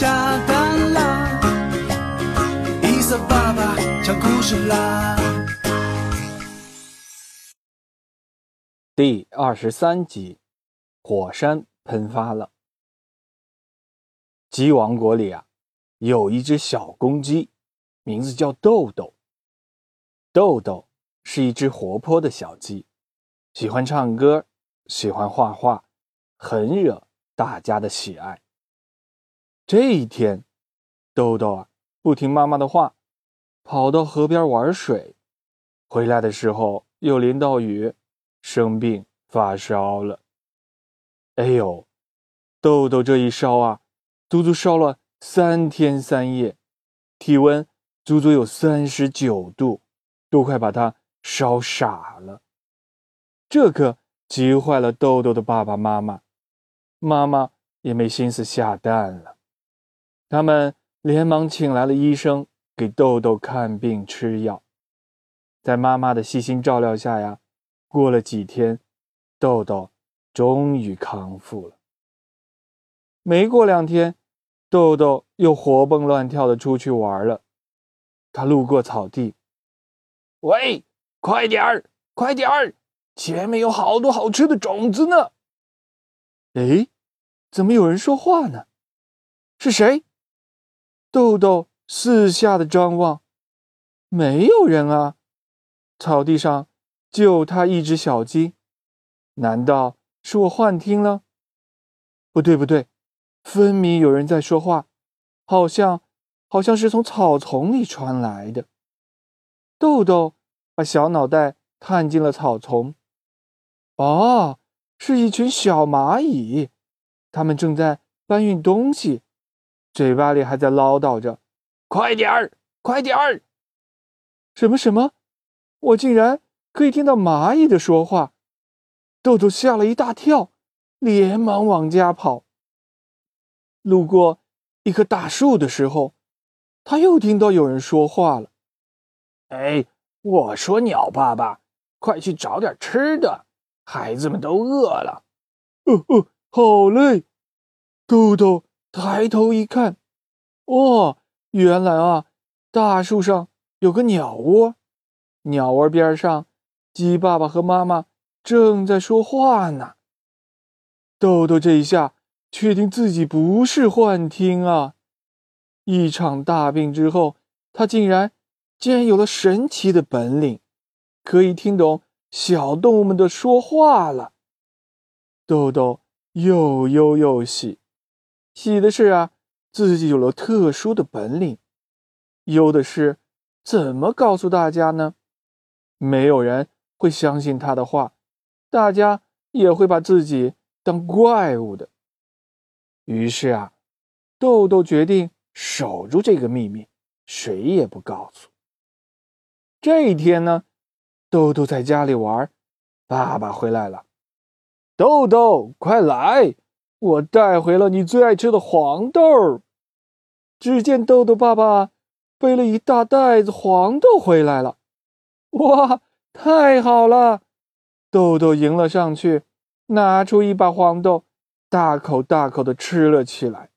下蛋啦，伊瑟爸爸讲故事啦。第二十三集，火山喷发了。鸡王国里啊，有一只小公鸡，名字叫豆豆。豆豆是一只活泼的小鸡，喜欢唱歌，喜欢画画，很惹大家的喜爱。这一天，豆豆啊，不听妈妈的话，跑到河边玩水，回来的时候又淋到雨。生病发烧了，哎呦，豆豆这一烧啊，足足烧了三天三夜，体温足足有三十九度，都快把他烧傻了。这可急坏了豆豆的爸爸妈妈，妈妈也没心思下蛋了。他们连忙请来了医生，给豆豆看病吃药。在妈妈的细心照料下呀。过了几天，豆豆终于康复了。没过两天，豆豆又活蹦乱跳的出去玩了。他路过草地，喂，快点儿，快点儿，前面有好多好吃的种子呢。哎，怎么有人说话呢？是谁？豆豆四下的张望，没有人啊。草地上。就他一只小鸡，难道是我幻听了？不对，不对，分明有人在说话，好像好像是从草丛里传来的。豆豆把小脑袋探进了草丛，哦，是一群小蚂蚁，它们正在搬运东西，嘴巴里还在唠叨着：“快点儿，快点儿！”什么什么？我竟然！可以听到蚂蚁的说话，豆豆吓了一大跳，连忙往家跑。路过一棵大树的时候，他又听到有人说话了：“哎，我说鸟爸爸，快去找点吃的，孩子们都饿了。”“哦哦，好嘞。”豆豆抬头一看，哦，原来啊，大树上有个鸟窝，鸟窝边上。鸡爸爸和妈妈正在说话呢。豆豆这一下确定自己不是幻听啊！一场大病之后，他竟然竟然有了神奇的本领，可以听懂小动物们的说话了。豆豆又忧又喜，喜的是啊，自己有了特殊的本领；忧的是，怎么告诉大家呢？没有人。会相信他的话，大家也会把自己当怪物的。于是啊，豆豆决定守住这个秘密，谁也不告诉。这一天呢，豆豆在家里玩，爸爸回来了，豆豆快来，我带回了你最爱吃的黄豆。只见豆豆爸爸背了一大袋子黄豆回来了，哇！太好了，豆豆迎了上去，拿出一把黄豆，大口大口的吃了起来。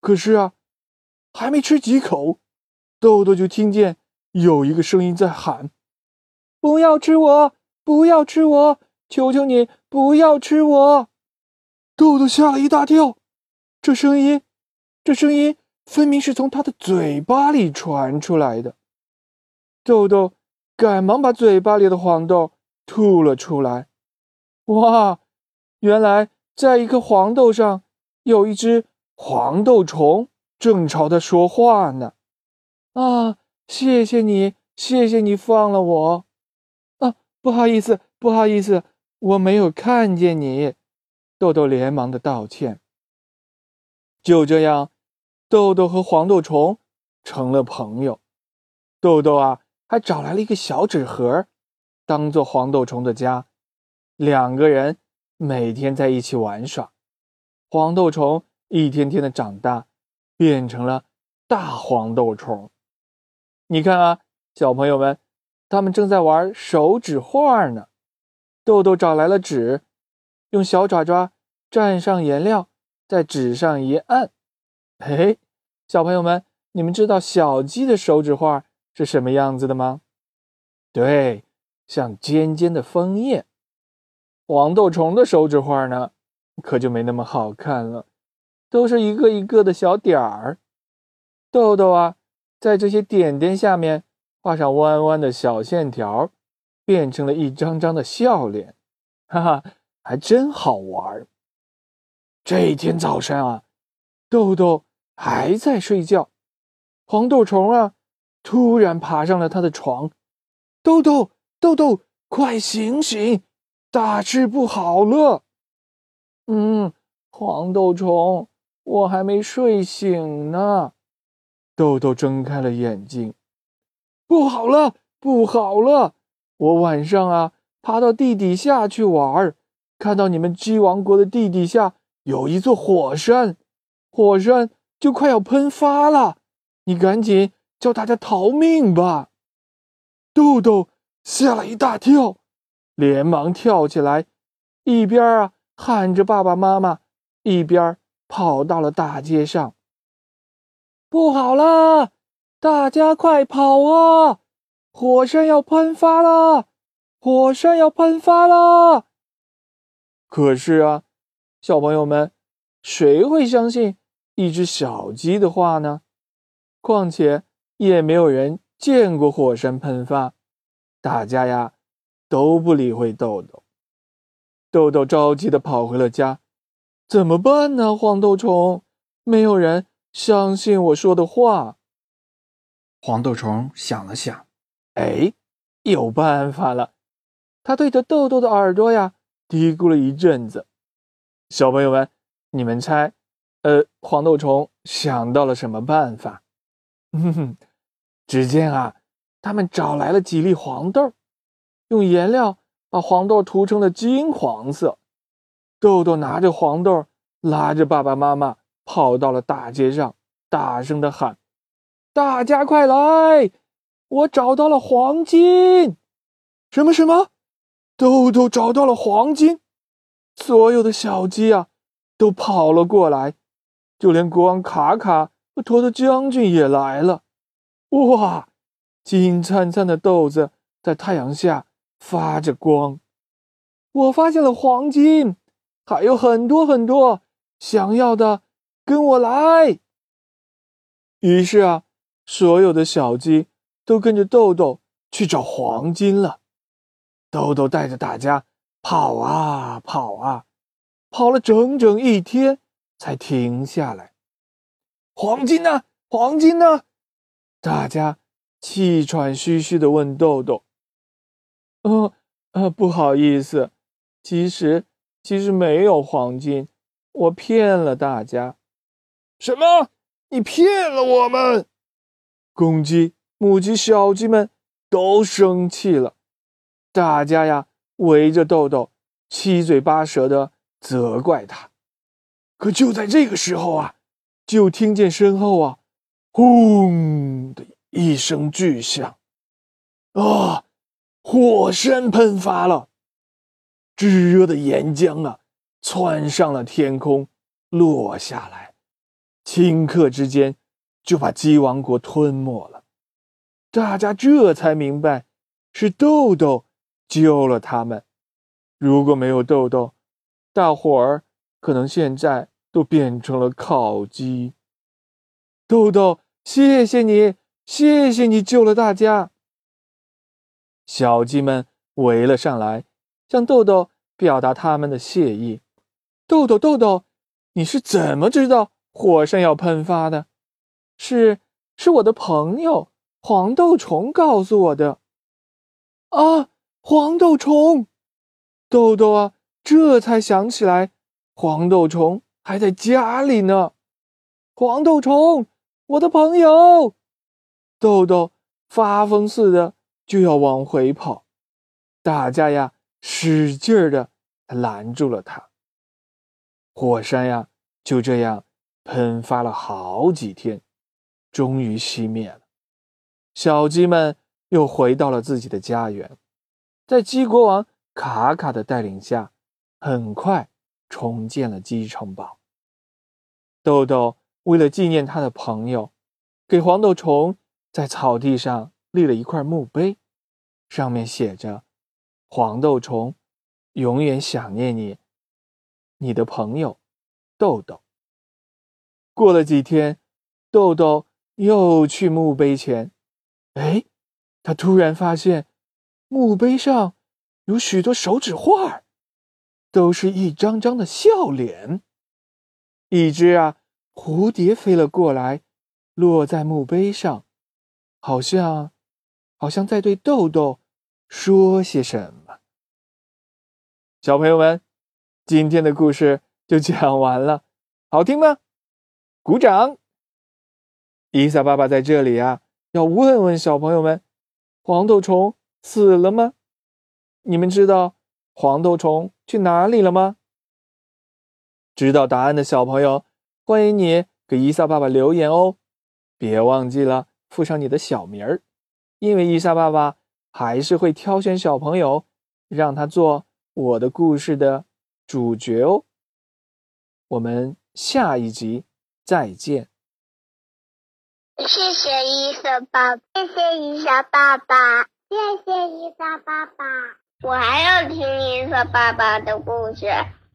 可是啊，还没吃几口，豆豆就听见有一个声音在喊：“不要吃我，不要吃我，求求你不要吃我！”豆豆吓了一大跳，这声音，这声音分明是从他的嘴巴里传出来的。豆豆。赶忙把嘴巴里的黄豆吐了出来。哇，原来在一颗黄豆上有一只黄豆虫，正朝他说话呢。啊，谢谢你，谢谢你放了我。啊，不好意思，不好意思，我没有看见你。豆豆连忙的道歉。就这样，豆豆和黄豆虫成了朋友。豆豆啊。还找来了一个小纸盒，当做黄豆虫的家。两个人每天在一起玩耍。黄豆虫一天天的长大，变成了大黄豆虫。你看啊，小朋友们，他们正在玩手指画呢。豆豆找来了纸，用小爪爪蘸上颜料，在纸上一按，嘿，小朋友们，你们知道小鸡的手指画是什么样子的吗？对，像尖尖的枫叶。黄豆虫的手指画呢，可就没那么好看了，都是一个一个的小点儿。豆豆啊，在这些点点下面画上弯弯的小线条。变成了一张张的笑脸，哈哈，还真好玩。这一天早上啊，豆豆还在睡觉，黄豆虫啊突然爬上了他的床。豆豆，豆豆，快醒醒，大事不好了！嗯，黄豆虫，我还没睡醒呢。豆豆睁开了眼睛，不好了，不好了！我晚上啊，爬到地底下去玩儿，看到你们鸡王国的地底下有一座火山，火山就快要喷发了，你赶紧叫大家逃命吧！豆豆吓了一大跳，连忙跳起来，一边啊喊着爸爸妈妈，一边跑到了大街上。不好了，大家快跑啊！火山要喷发了！火山要喷发了！可是啊，小朋友们，谁会相信一只小鸡的话呢？况且也没有人见过火山喷发，大家呀都不理会豆豆。豆豆着急的跑回了家，怎么办呢？黄豆虫，没有人相信我说的话。黄豆虫想了想。哎，有办法了！他对着豆豆的耳朵呀嘀咕了一阵子。小朋友们，你们猜，呃，黄豆虫想到了什么办法？哼哼，只见啊，他们找来了几粒黄豆，用颜料把黄豆涂成了金黄色。豆豆拿着黄豆，拉着爸爸妈妈跑到了大街上，大声的喊：“大家快来！”我找到了黄金，什么什么？豆豆找到了黄金，所有的小鸡啊都跑了过来，就连国王卡卡和托特将军也来了。哇，金灿灿的豆子在太阳下发着光。我发现了黄金，还有很多很多，想要的跟我来。于是啊，所有的小鸡。都跟着豆豆去找黄金了。豆豆带着大家跑啊跑啊，跑了整整一天才停下来。黄金呢？黄金呢？大家气喘吁吁的问豆豆：“呃呃，不好意思，其实其实没有黄金，我骗了大家。”什么？你骗了我们？公鸡。母鸡、小鸡们都生气了，大家呀围着豆豆，七嘴八舌的责怪他。可就在这个时候啊，就听见身后啊，轰的一声巨响，啊，火山喷发了，炙热的岩浆啊，窜上了天空，落下来，顷刻之间就把鸡王国吞没了。大家这才明白，是豆豆救了他们。如果没有豆豆，大伙儿可能现在都变成了烤鸡。豆豆，谢谢你，谢谢你救了大家。小鸡们围了上来，向豆豆表达他们的谢意。豆豆，豆豆，你是怎么知道火山要喷发的？是，是我的朋友。黄豆虫告诉我的，啊，黄豆虫，豆豆啊，这才想起来，黄豆虫还在家里呢。黄豆虫，我的朋友，豆豆发疯似的就要往回跑，大家呀，使劲儿的拦住了他。火山呀，就这样喷发了好几天，终于熄灭了。小鸡们又回到了自己的家园，在鸡国王卡卡的带领下，很快重建了鸡城堡。豆豆为了纪念他的朋友，给黄豆虫在草地上立了一块墓碑，上面写着：“黄豆虫，永远想念你，你的朋友豆豆。”过了几天，豆豆又去墓碑前。哎，他突然发现墓碑上有许多手指画，都是一张张的笑脸。一只啊蝴蝶飞了过来，落在墓碑上，好像好像在对豆豆说些什么。小朋友们，今天的故事就讲完了，好听吗？鼓掌！伊萨爸爸在这里啊。要问问小朋友们，黄豆虫死了吗？你们知道黄豆虫去哪里了吗？知道答案的小朋友，欢迎你给伊萨爸爸留言哦！别忘记了附上你的小名儿，因为伊萨爸爸还是会挑选小朋友，让他做我的故事的主角哦。我们下一集再见。谢谢伊莎爸，谢谢伊莎爸爸，谢谢伊莎爸爸。我还要听伊莎爸爸的故事，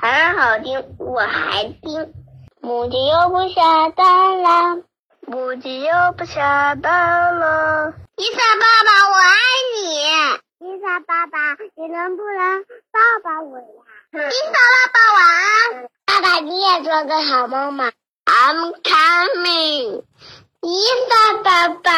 很好听，我还听。母鸡又不下蛋了，母鸡又不下蛋了。伊莎爸爸，我爱你。伊莎爸爸，你能不能抱抱我呀？伊莎爸爸，晚安。爸爸，你也做个好梦嘛。I'm coming. 伊莎爸爸。